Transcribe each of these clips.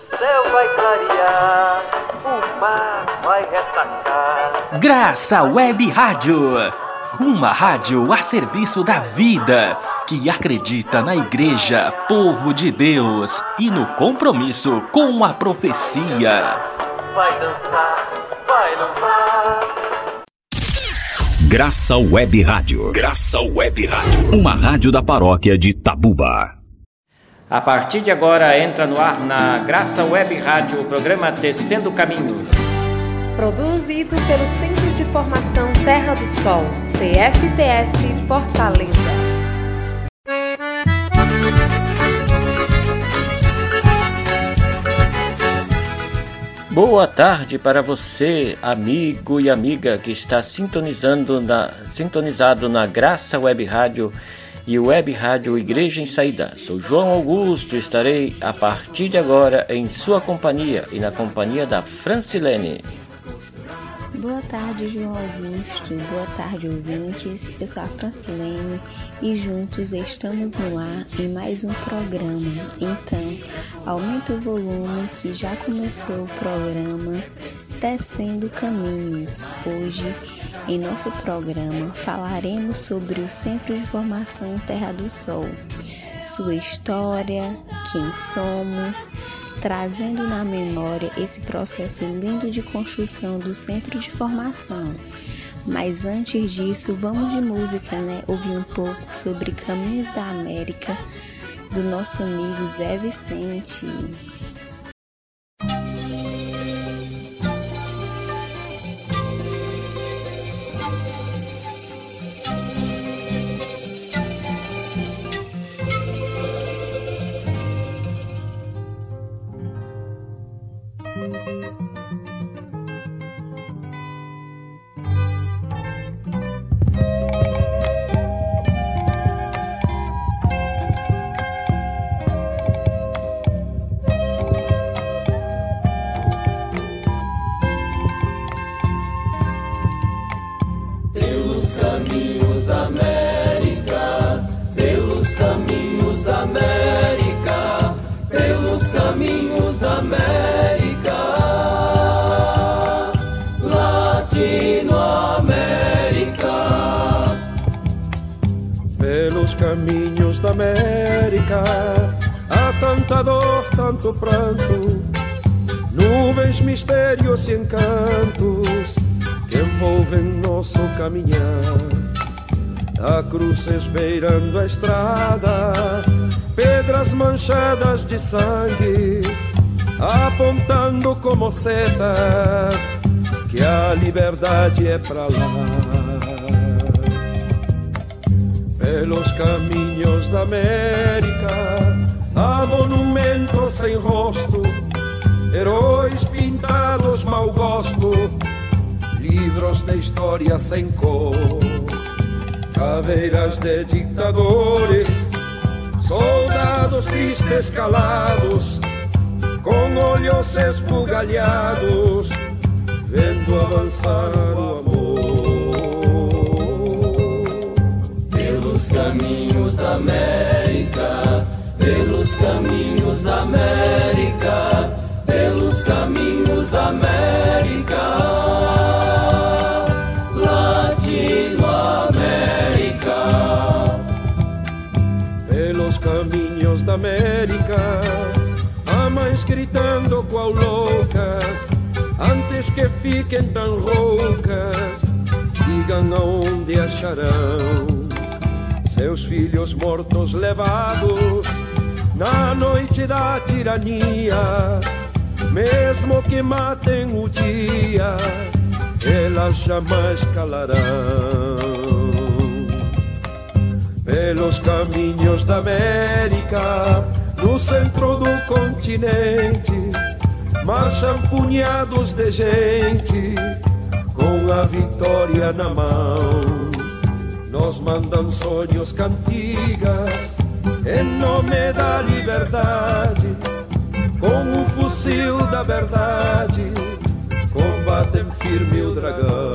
céu vai clarear, o mar vai ressacar. Graça Web Rádio, uma rádio a serviço da vida, que acredita na Igreja, povo de Deus e no compromisso com a profecia. Vai dançar, vai louvar. Graça Web Rádio. Graça Web Rádio. Uma rádio da paróquia de Tabuba. A partir de agora entra no ar na Graça Web Rádio o programa Tecendo Caminhos. Produzido pelo Centro de Formação Terra do Sol, CFTS Fortaleza. Boa tarde para você, amigo e amiga que está sintonizando na, sintonizado na Graça Web Rádio e Web Rádio Igreja em Saída. Sou João Augusto, estarei a partir de agora em sua companhia e na companhia da Francilene. Boa tarde, João Augusto. Boa tarde, ouvintes. Eu sou a Francilene e juntos estamos no ar em mais um programa. Então, aumente o volume que já começou o programa Tecendo Caminhos. Hoje, em nosso programa, falaremos sobre o Centro de Formação Terra do Sol, sua história, quem somos trazendo na memória esse processo lindo de construção do centro de formação. Mas antes disso, vamos de música, né? Ouvir um pouco sobre Caminhos da América do nosso amigo Zé Vicente. Tanto pranto, nuvens, mistérios e encantos que envolvem nosso caminhar. Há cruzes beirando a estrada, pedras manchadas de sangue, apontando como setas que a liberdade é pra lá. Pelos caminhos da América. Há monumentos sem rosto, heróis pintados mau gosto, livros de história sem cor, caveiras de ditadores, soldados tristes calados, com olhos esbugalhados, vendo avançar o caminhos da América pelos caminhos da América, pelos caminhos da América, Latinoamérica. Pelos caminhos da América, mães gritando qual loucas, antes que fiquem tão roucas, digam aonde acharão seus filhos mortos levados na noite da tirania, mesmo que matem o dia, elas jamais calarão. Pelos caminhos da América, no centro do continente, marcham punhados de gente com a vitória na mão. Nos mandam sonhos, cantigas em nome da liberdade, com o fuzil da verdade, combatem firme o dragão.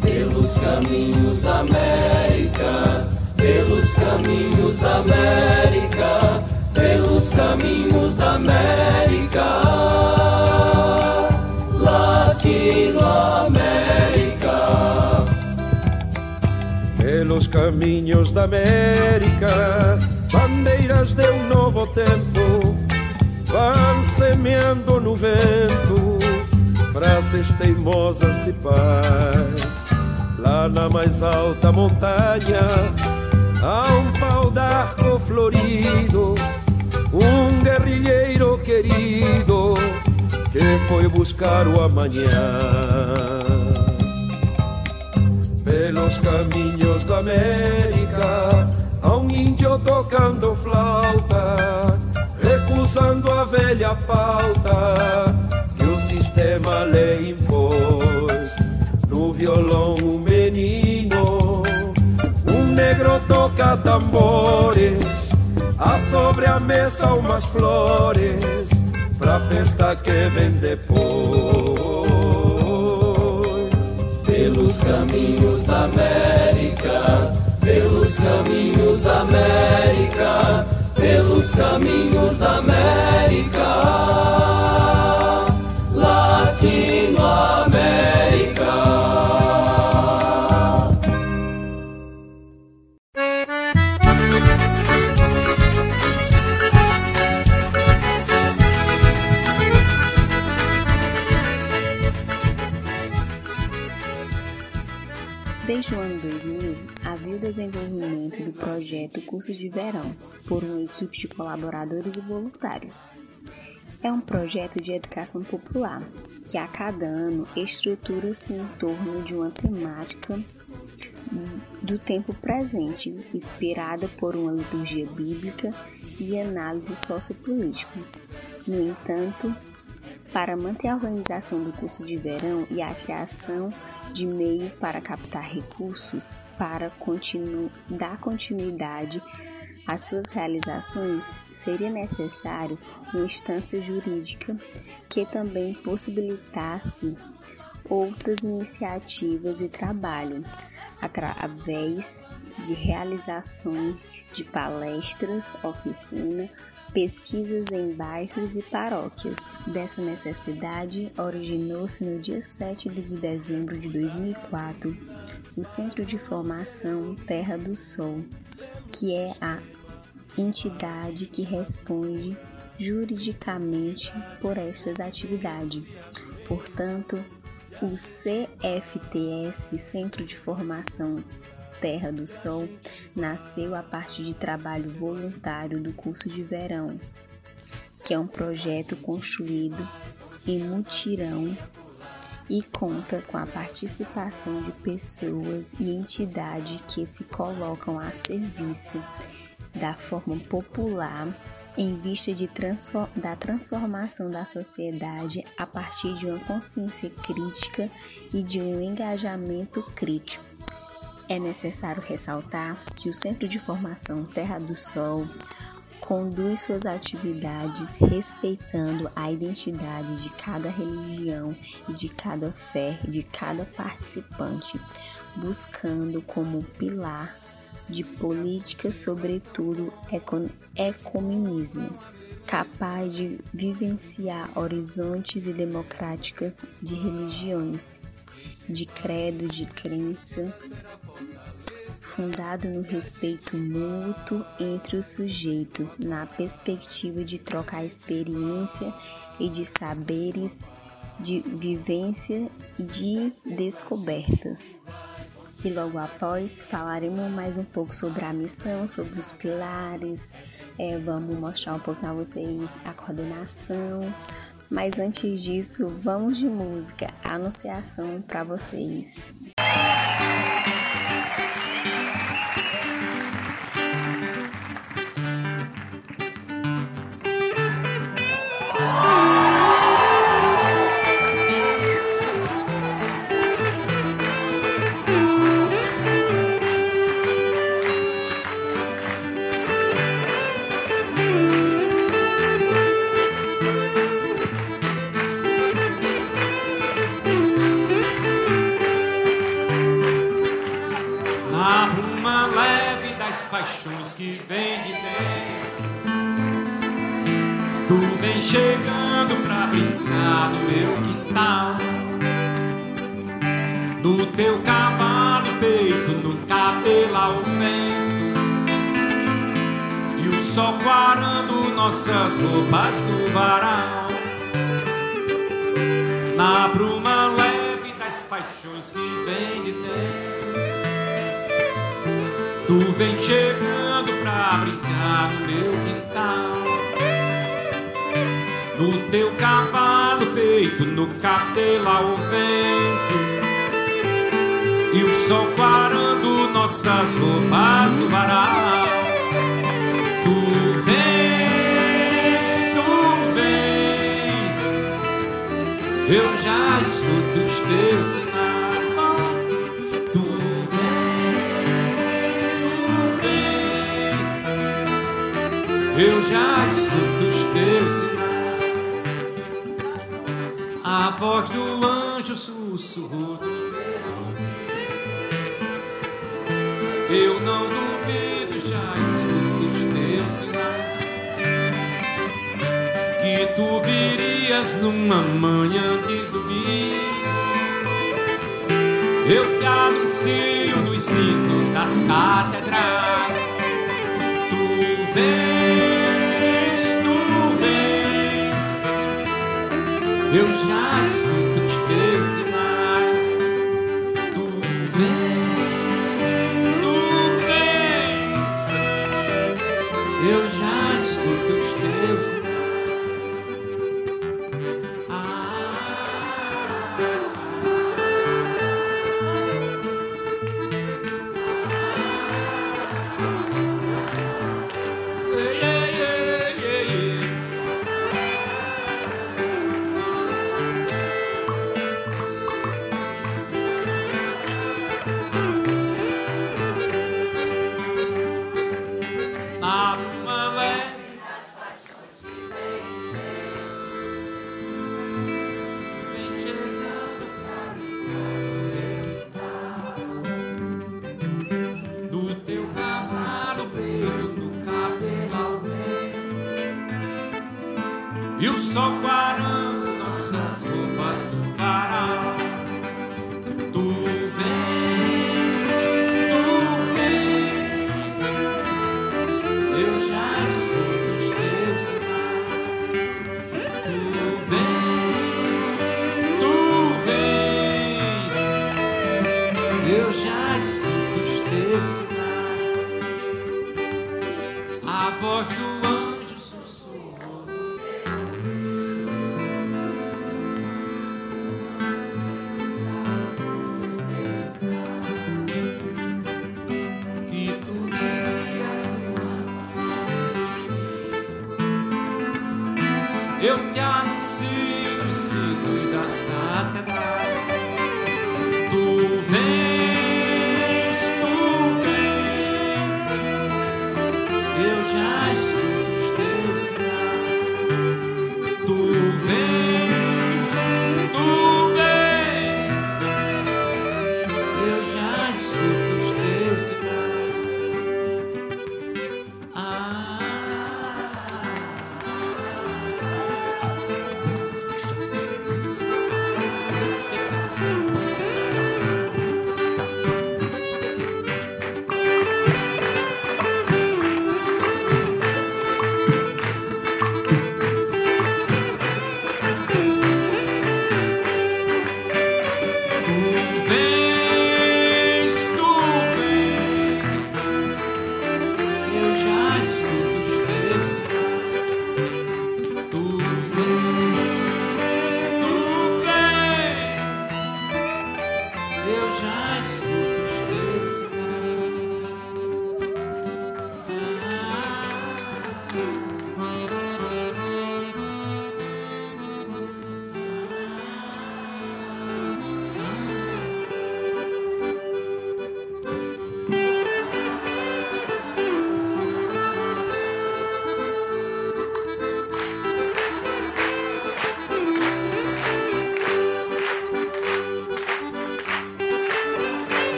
Pelos caminhos da América, pelos caminhos da América, pelos caminhos da América, Pelos caminhos da América, bandeiras de um novo tempo vão semeando no vento frases teimosas de paz. Lá na mais alta montanha há um pau d'arco florido, um guerrilheiro querido que foi buscar o amanhã. Caminhos da América, há um índio tocando flauta, recusando a velha pauta que o sistema lhe impôs. No violão, um menino, um negro toca tambores, há sobre a mesa umas flores pra festa que vem depois. Pelos caminhos da América, pelos caminhos da América, pelos caminhos da América. Desde o ano 2000, havia o desenvolvimento do projeto Curso de Verão por uma equipe de colaboradores e voluntários. É um projeto de educação popular que a cada ano estrutura-se em torno de uma temática do tempo presente, inspirada por uma liturgia bíblica e análise sociopolítica. No entanto, para manter a organização do curso de verão e a criação de meio para captar recursos para continu dar continuidade às suas realizações, seria necessário uma instância jurídica que também possibilitasse outras iniciativas e trabalho através de realizações de palestras, oficina, pesquisas em bairros e paróquias. Dessa necessidade, originou-se no dia 7 de dezembro de 2004 o Centro de Formação Terra do Sol, que é a entidade que responde juridicamente por estas atividades. Portanto, o CFTS, Centro de Formação Terra do Sol nasceu a partir de trabalho voluntário do curso de verão, que é um projeto construído em mutirão e conta com a participação de pessoas e entidades que se colocam a serviço da forma popular em vista de transform da transformação da sociedade a partir de uma consciência crítica e de um engajamento crítico. É necessário ressaltar que o Centro de Formação Terra do Sol conduz suas atividades respeitando a identidade de cada religião e de cada fé de cada participante, buscando como pilar de política, sobretudo ecumenismo, capaz de vivenciar horizontes e democráticas de religiões, de credo, de crença, fundado no respeito mútuo entre o sujeito, na perspectiva de trocar experiência e de saberes, de vivência e de descobertas. E logo após falaremos mais um pouco sobre a missão, sobre os pilares, é, vamos mostrar um pouquinho a vocês a coordenação. Mas antes disso, vamos de música, anunciação para vocês. Nossas roupas no varal. Na bruma leve das paixões que vem de dentro. Tu vem chegando pra brincar no meu quintal. No teu cavalo peito, no cabelo ao vento. E o sol quarando nossas roupas no varal. Tu teus sinais. Tu vens, tu vens, eu já escuto os teus sinais. A voz do anjo sussurrou Eu não duvido, já escuto os teus sinais. Que tu virias numa manhã de domingo. Eu te anuncio no ensino das catedrais. Tu vens, tu vens. Eu já escuto os teus sinais. Tu vens, tu vens. Eu já escuto os teus sinais.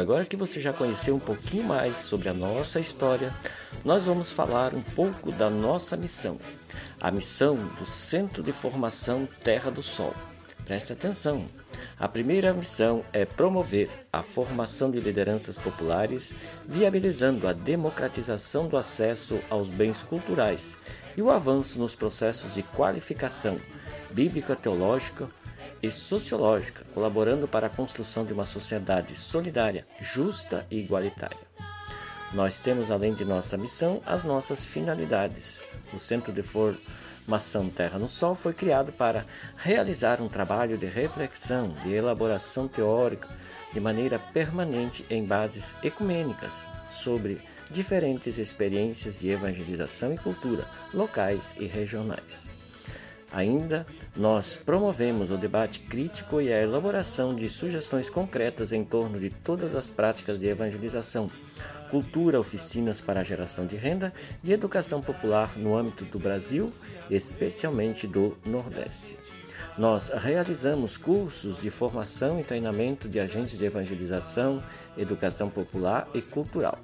E. Agora que você já conheceu um pouquinho mais sobre a nossa história, nós vamos falar um pouco da nossa missão. A missão do Centro de Formação Terra do Sol. Preste atenção. A primeira missão é promover a formação de lideranças populares, viabilizando a democratização do acesso aos bens culturais e o avanço nos processos de qualificação bíblica, teológica e sociológica, colaborando para a construção de uma sociedade solidária, justa e igualitária. Nós temos, além de nossa missão, as nossas finalidades. O Centro de Formação Terra no Sol foi criado para realizar um trabalho de reflexão, de elaboração teórica, de maneira permanente em bases ecumênicas sobre diferentes experiências de evangelização e cultura locais e regionais. Ainda, nós promovemos o debate crítico e a elaboração de sugestões concretas em torno de todas as práticas de evangelização, cultura, oficinas para a geração de renda e educação popular no âmbito do Brasil, especialmente do Nordeste. Nós realizamos cursos de formação e treinamento de agentes de evangelização, educação popular e cultural.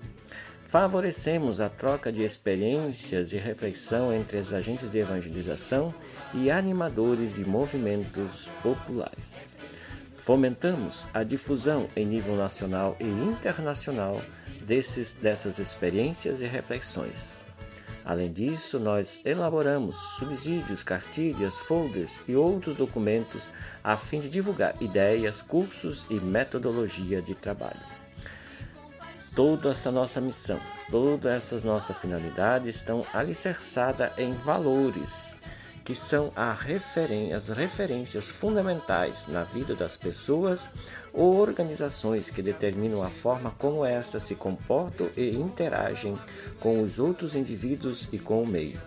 Favorecemos a troca de experiências e reflexão entre os agentes de evangelização e animadores de movimentos populares. Fomentamos a difusão em nível nacional e internacional desses, dessas experiências e reflexões. Além disso, nós elaboramos subsídios, cartilhas, folders e outros documentos a fim de divulgar ideias, cursos e metodologia de trabalho toda essa nossa missão, todas essas nossas finalidades estão alicerçadas em valores que são referen as referências fundamentais na vida das pessoas ou organizações que determinam a forma como estas se comportam e interagem com os outros indivíduos e com o meio.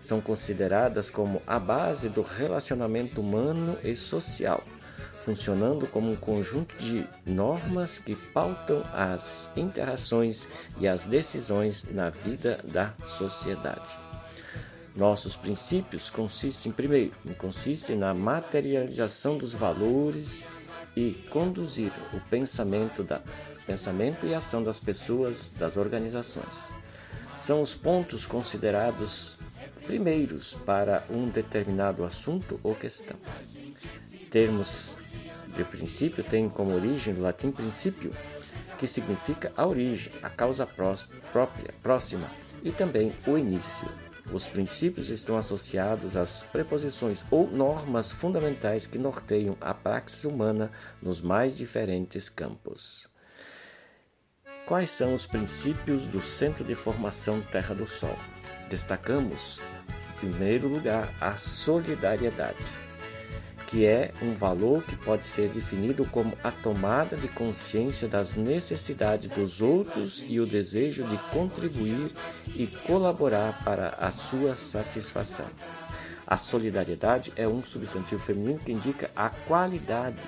São consideradas como a base do relacionamento humano e social funcionando como um conjunto de normas que pautam as interações e as decisões na vida da sociedade. Nossos princípios consistem, primeiro, consistem na materialização dos valores e conduzir o pensamento, da, pensamento e ação das pessoas, das organizações. São os pontos considerados primeiros para um determinado assunto ou questão. Termos de princípio tem como origem o latim princípio, que significa a origem, a causa própria, próxima, e também o início. Os princípios estão associados às preposições ou normas fundamentais que norteiam a praxis humana nos mais diferentes campos. Quais são os princípios do Centro de Formação Terra do Sol? Destacamos, em primeiro lugar, a solidariedade que é um valor que pode ser definido como a tomada de consciência das necessidades dos outros e o desejo de contribuir e colaborar para a sua satisfação. A solidariedade é um substantivo feminino que indica a qualidade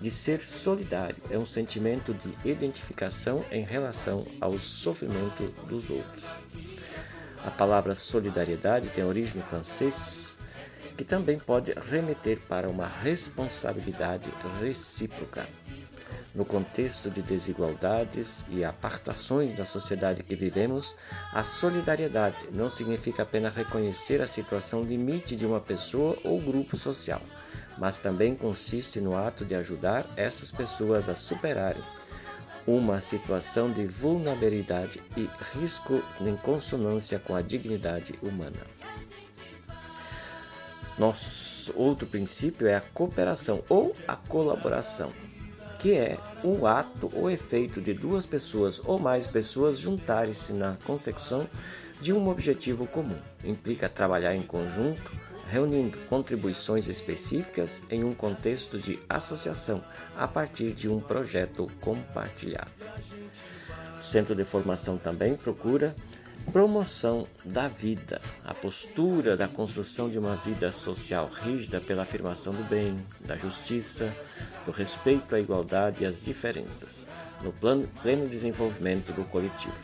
de ser solidário, é um sentimento de identificação em relação ao sofrimento dos outros. A palavra solidariedade tem origem no francês que também pode remeter para uma responsabilidade recíproca. No contexto de desigualdades e apartações da sociedade que vivemos, a solidariedade não significa apenas reconhecer a situação limite de uma pessoa ou grupo social, mas também consiste no ato de ajudar essas pessoas a superarem uma situação de vulnerabilidade e risco em consonância com a dignidade humana. Nosso outro princípio é a cooperação ou a colaboração, que é um ato ou efeito de duas pessoas ou mais pessoas juntarem-se na consecução de um objetivo comum. Implica trabalhar em conjunto, reunindo contribuições específicas em um contexto de associação a partir de um projeto compartilhado. O Centro de Formação também procura Promoção da vida, a postura da construção de uma vida social rígida pela afirmação do bem, da justiça, do respeito à igualdade e às diferenças, no plano, pleno desenvolvimento do coletivo.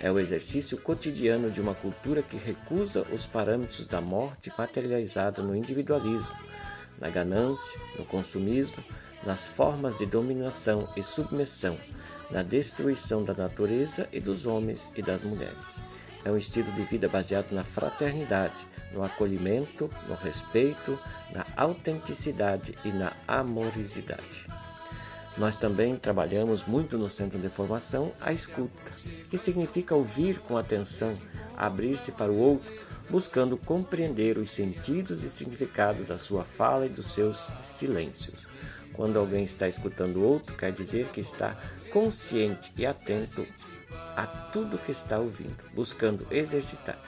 É o exercício cotidiano de uma cultura que recusa os parâmetros da morte materializada no individualismo, na ganância, no consumismo, nas formas de dominação e submissão, na destruição da natureza e dos homens e das mulheres. É um estilo de vida baseado na fraternidade, no acolhimento, no respeito, na autenticidade e na amorosidade. Nós também trabalhamos muito no centro de formação a escuta, que significa ouvir com atenção, abrir-se para o outro, buscando compreender os sentidos e significados da sua fala e dos seus silêncios. Quando alguém está escutando o outro, quer dizer que está consciente e atento a tudo que está ouvindo, buscando exercitar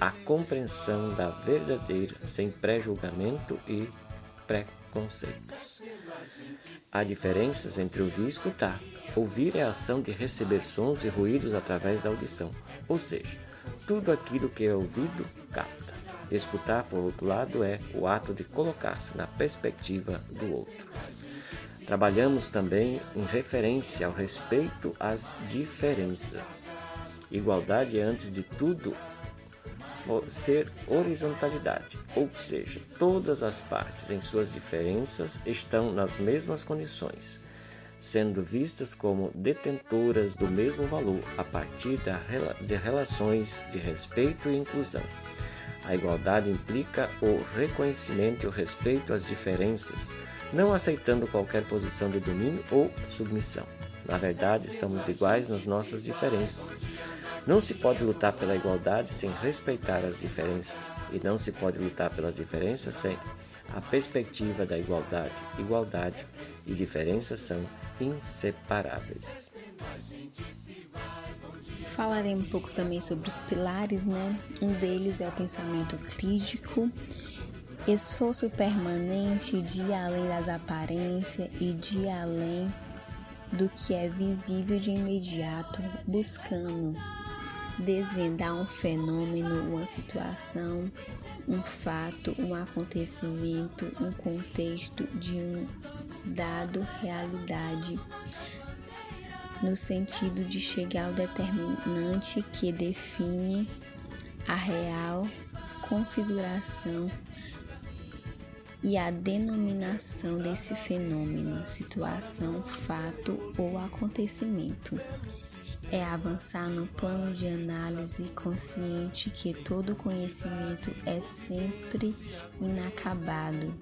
a compreensão da verdadeira, sem pré-julgamento e preconceitos. Há diferenças entre ouvir e escutar. Ouvir é a ação de receber sons e ruídos através da audição, ou seja, tudo aquilo que é ouvido capta. Escutar, por outro lado, é o ato de colocar-se na perspectiva do outro. Trabalhamos também em referência ao respeito às diferenças. Igualdade é, antes de tudo, ser horizontalidade, ou seja, todas as partes em suas diferenças estão nas mesmas condições, sendo vistas como detentoras do mesmo valor a partir de relações de respeito e inclusão. A igualdade implica o reconhecimento e o respeito às diferenças, não aceitando qualquer posição de domínio ou submissão. Na verdade, somos iguais nas nossas diferenças. Não se pode lutar pela igualdade sem respeitar as diferenças, e não se pode lutar pelas diferenças sem a perspectiva da igualdade. Igualdade e diferença são inseparáveis. Falarei um pouco também sobre os pilares, né? Um deles é o pensamento crítico, esforço permanente de ir além das aparências e de além do que é visível de imediato, buscando desvendar um fenômeno, uma situação, um fato, um acontecimento, um contexto de um dado realidade, no sentido de chegar ao determinante que define a real configuração e a denominação desse fenômeno, situação, fato ou acontecimento é avançar no plano de análise consciente que todo conhecimento é sempre inacabado.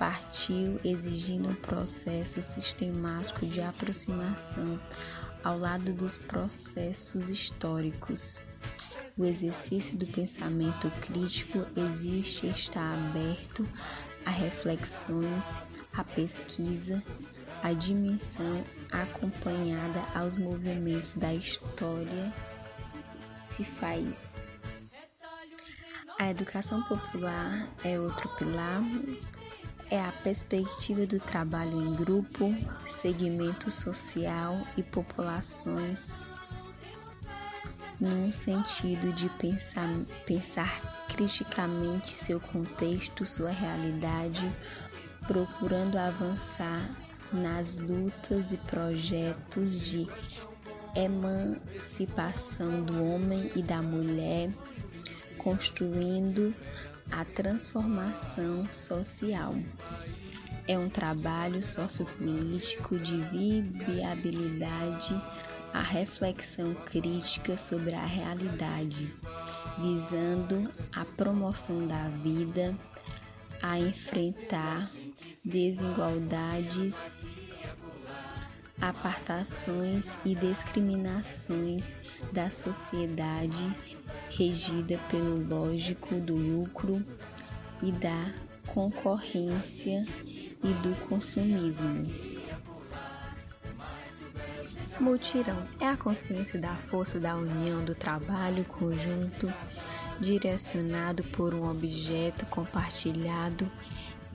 Partiu exigindo um processo sistemático de aproximação ao lado dos processos históricos. O exercício do pensamento crítico existe e está aberto a reflexões, a pesquisa, a dimensão acompanhada aos movimentos da história se faz. A educação popular é outro pilar, é a perspectiva do trabalho em grupo, segmento social e populações, num sentido de pensar, pensar criticamente seu contexto, sua realidade, procurando avançar nas lutas e projetos de emancipação do homem e da mulher, construindo a transformação social. É um trabalho sociopolítico de viabilidade, a reflexão crítica sobre a realidade, visando a promoção da vida, a enfrentar desigualdades apartações e discriminações da sociedade regida pelo lógico do lucro e da concorrência e do consumismo. Mutirão é a consciência da força da união do trabalho conjunto, direcionado por um objeto compartilhado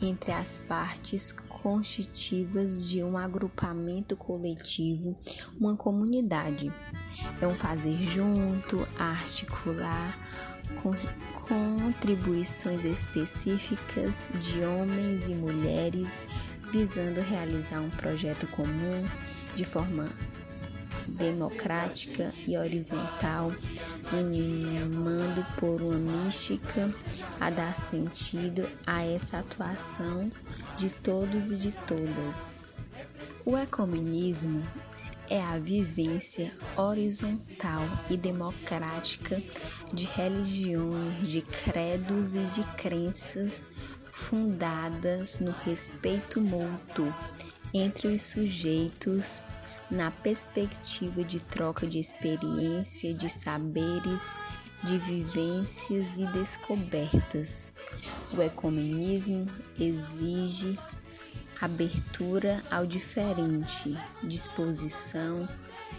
entre as partes constitutivas de um agrupamento coletivo, uma comunidade. É um fazer junto, articular, com contribuições específicas de homens e mulheres visando realizar um projeto comum de forma democrática e horizontal, animando por uma mística a dar sentido a essa atuação de todos e de todas. O ecumenismo é a vivência horizontal e democrática de religiões, de credos e de crenças fundadas no respeito mútuo entre os sujeitos na perspectiva de troca de experiência, de saberes, de vivências e descobertas. O ecumenismo exige abertura ao diferente, disposição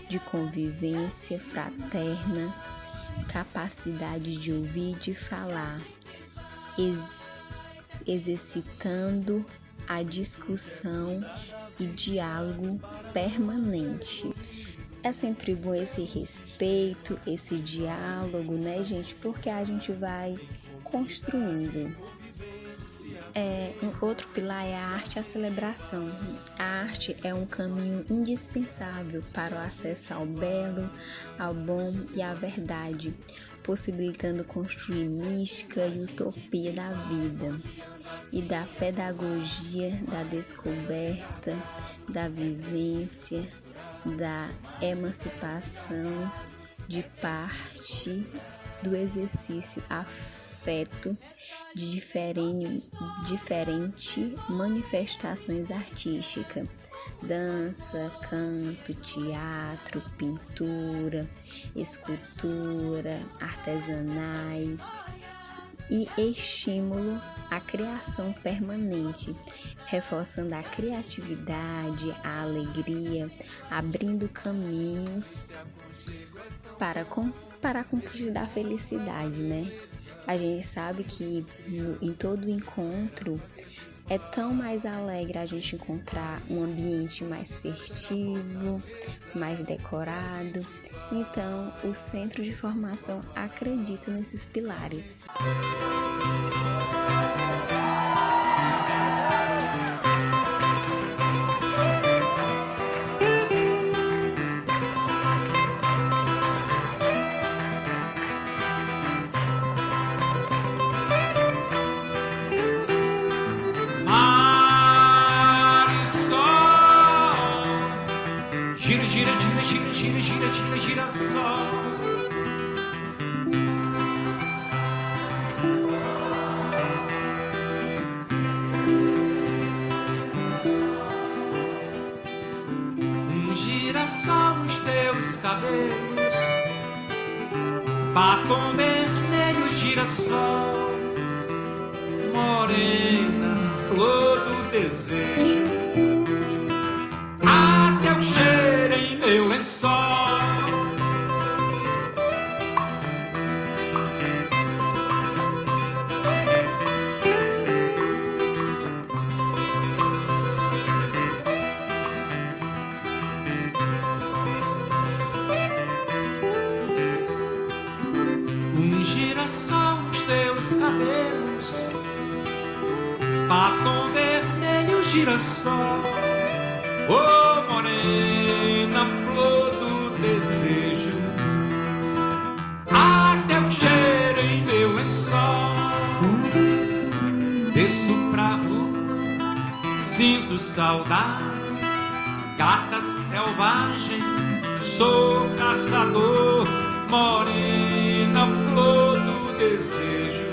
de convivência fraterna, capacidade de ouvir e de falar, ex exercitando a discussão e diálogo permanente. É sempre bom esse respeito, esse diálogo, né, gente? Porque a gente vai construindo. É, um outro pilar é a arte a celebração. A arte é um caminho indispensável para o acesso ao belo, ao bom e à verdade, possibilitando construir mística e utopia da vida e da pedagogia, da descoberta, da vivência, da emancipação de parte do exercício afeto de diferente, diferente manifestações artísticas, dança, canto, teatro, pintura, escultura, artesanais e estímulo à criação permanente, reforçando a criatividade, a alegria, abrindo caminhos para, para a conquista da felicidade, né? A gente sabe que no, em todo encontro é tão mais alegre a gente encontrar um ambiente mais festivo, mais decorado. Então, o centro de formação acredita nesses pilares. Desço Com vermelho girassol, morena, flor do desejo. só, oh, morena, flor do desejo. Até o cheiro em meu lençol. Desço pra rua, sinto saudade. Gata selvagem, sou caçador, morena, flor do desejo.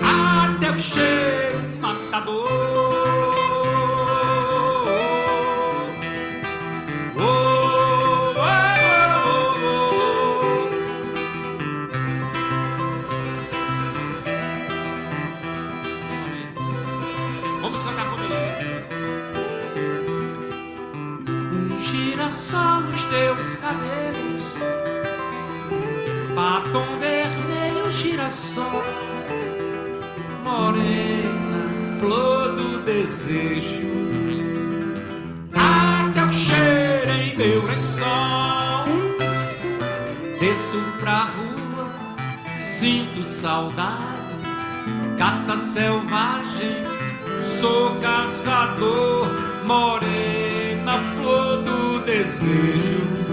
Até o cheiro matador. desejo. Há que cheiro em meu lençol. Desço pra rua, sinto saudade. Cata selvagem, sou caçador, morena, flor do desejo.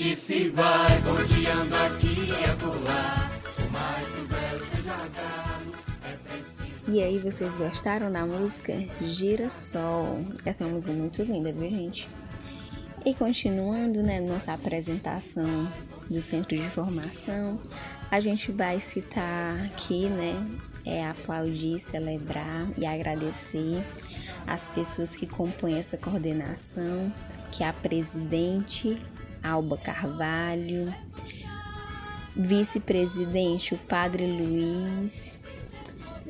Se vai, aqui e é preciso. E aí, vocês gostaram da música Girassol? Essa é uma música muito linda, viu, gente? E continuando, né, nossa apresentação do Centro de Formação, a gente vai citar aqui, né, é aplaudir, celebrar e agradecer as pessoas que compõem essa coordenação, que é a presidente Alba Carvalho, vice-presidente o Padre Luiz,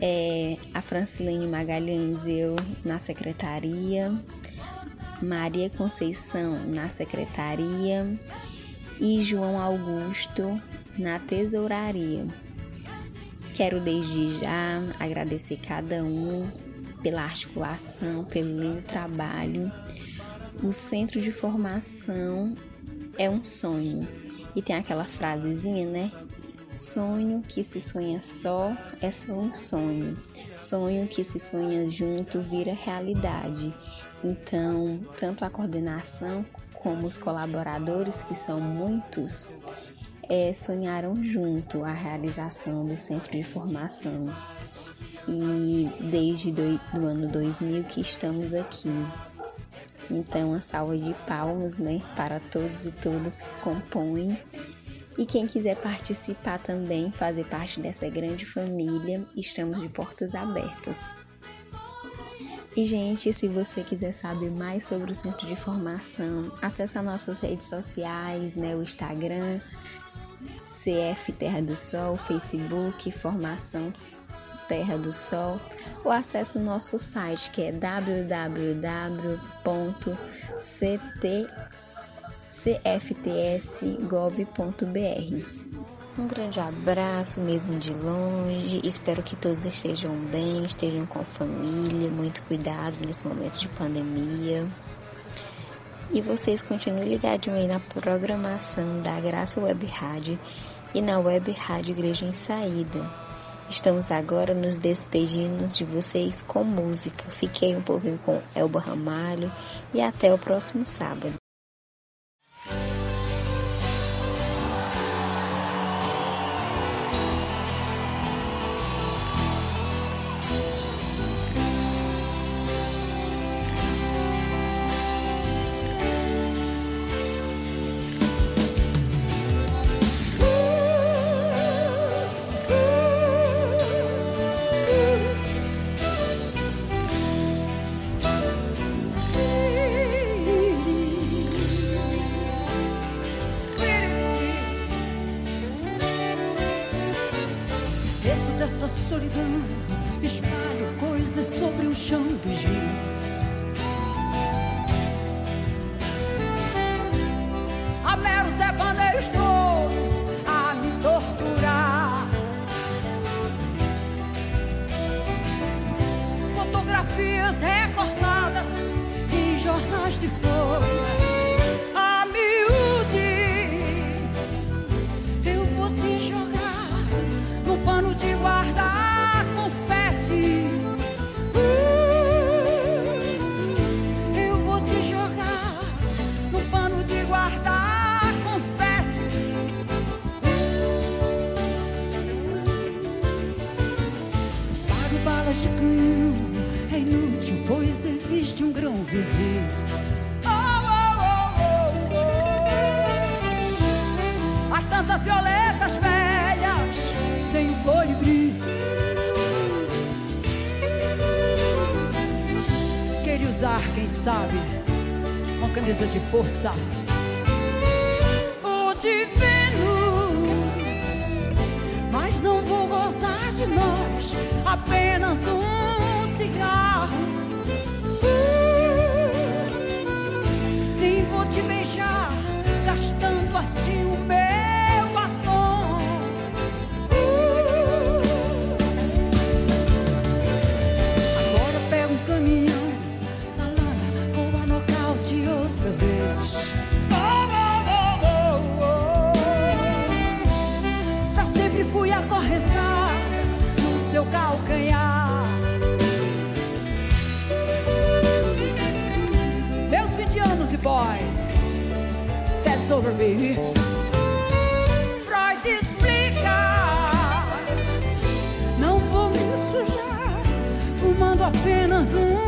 é, a Francilene Magalhães, eu na secretaria, Maria Conceição na secretaria e João Augusto na tesouraria. Quero desde já agradecer cada um pela articulação, pelo lindo trabalho. O centro de formação é um sonho. E tem aquela frasezinha, né? Sonho que se sonha só é só um sonho. Sonho que se sonha junto vira realidade. Então, tanto a coordenação como os colaboradores, que são muitos, é, sonharam junto a realização do centro de formação. E desde do, do ano 2000 que estamos aqui. Então, uma salva de palmas, né, para todos e todas que compõem. E quem quiser participar também, fazer parte dessa grande família, estamos de portas abertas. E, gente, se você quiser saber mais sobre o Centro de Formação, acesse as nossas redes sociais, né, o Instagram, CF Terra do Sol, Facebook, Formação Terra do Sol, ou acesse o nosso site que é www.cfts.gov.br. Um grande abraço, mesmo de longe. Espero que todos estejam bem, estejam com família, muito cuidado nesse momento de pandemia. E vocês continuem ligadinhos aí na programação da Graça Web Rádio e na Web Rádio Igreja em Saída. Estamos agora nos despedindo de vocês com música. Fiquei um pouquinho com Elba Ramalho e até o próximo sábado. Desço dessa solidão, espalho coisas sobre o chão dos giz. Oh, oh, oh, oh, Há tantas violetas velhas sem o colibri. Queria usar, quem sabe, uma camisa de força. Ou de Vênus, mas não vou gozar de nós, apenas um cigarro. Assim o meu over, baby. Freud explica, não vou me sujar, fumando apenas um